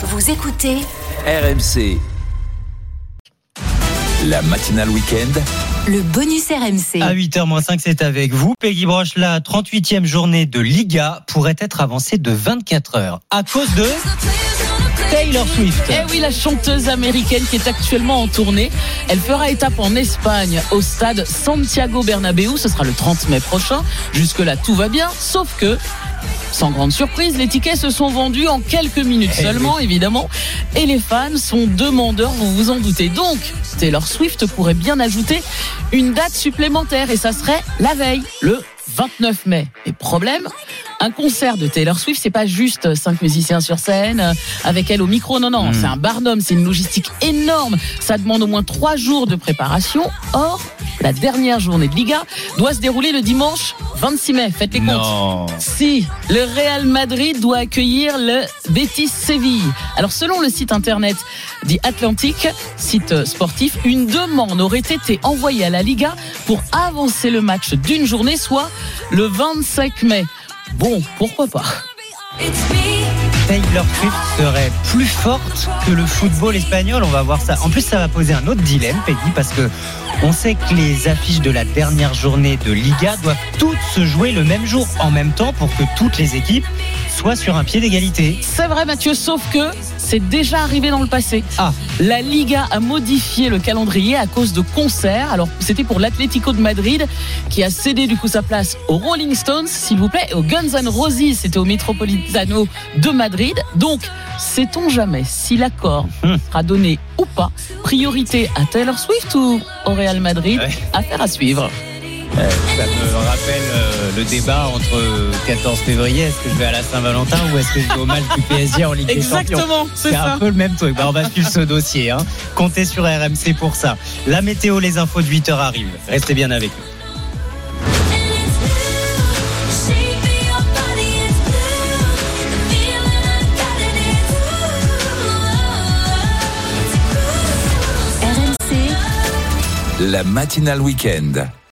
Vous écoutez RMC. La matinale week-end. le bonus RMC. À 8h-5, c'est avec vous. Peggy Broche, la 38e journée de Liga pourrait être avancée de 24 heures à cause de Taylor Swift. Eh oui, la chanteuse américaine qui est actuellement en tournée. Elle fera étape en Espagne au stade Santiago Bernabéu. Ce sera le 30 mai prochain. Jusque-là, tout va bien. Sauf que, sans grande surprise, les tickets se sont vendus en quelques minutes Eh seulement, évidemment. Et les fans sont demandeurs, vous vous en doutez. Donc, Taylor Swift pourrait bien ajouter une date supplémentaire. Et ça serait la veille, le 29 mai. Et problème, un concert de Taylor Swift, c'est pas juste cinq musiciens sur scène euh, avec elle au micro. Non, non, c'est un barnum, c'est une logistique énorme. Ça demande au moins trois jours de préparation. Or, la dernière journée de Liga doit se dérouler le dimanche 26 mai. Faites les comptes. Si, le Real Madrid doit accueillir le Betis Séville. Alors selon le site internet dit Atlantic, site sportif, une demande aurait été envoyée à la Liga pour avancer le match d'une journée, soit le 25 mai. Bon, pourquoi pas Taylor Swift serait plus forte que le football espagnol. On va voir ça. En plus, ça va poser un autre dilemme, Peggy, parce que on sait que les affiches de la dernière journée de Liga doivent toutes se jouer le même jour, en même temps, pour que toutes les équipes soient sur un pied d'égalité. C'est vrai Mathieu, sauf que c'est déjà arrivé dans le passé. Ah. La Liga a modifié le calendrier à cause de concerts. Alors c'était pour l'Atlético de Madrid qui a cédé du coup sa place aux Rolling Stones, s'il vous plaît, et aux Guns N' Roses, c'était au Metropolitano de Madrid. Donc, sait-on jamais si l'accord sera donné ou pas? Priorité à Taylor Swift ou au Real Madrid? Ouais. Affaire à suivre. Ça me rappelle euh, le débat entre 14 février, est-ce que je vais à la Saint-Valentin ou est-ce que je vais au match du PSG en Ligue des Champions? Exactement, c'est ça. un peu le même truc. Bah, on va suivre ce dossier. Hein. Comptez sur RMC pour ça. La météo, les infos de 8h arrivent. Restez bien avec nous. RMC, La matinale week-end.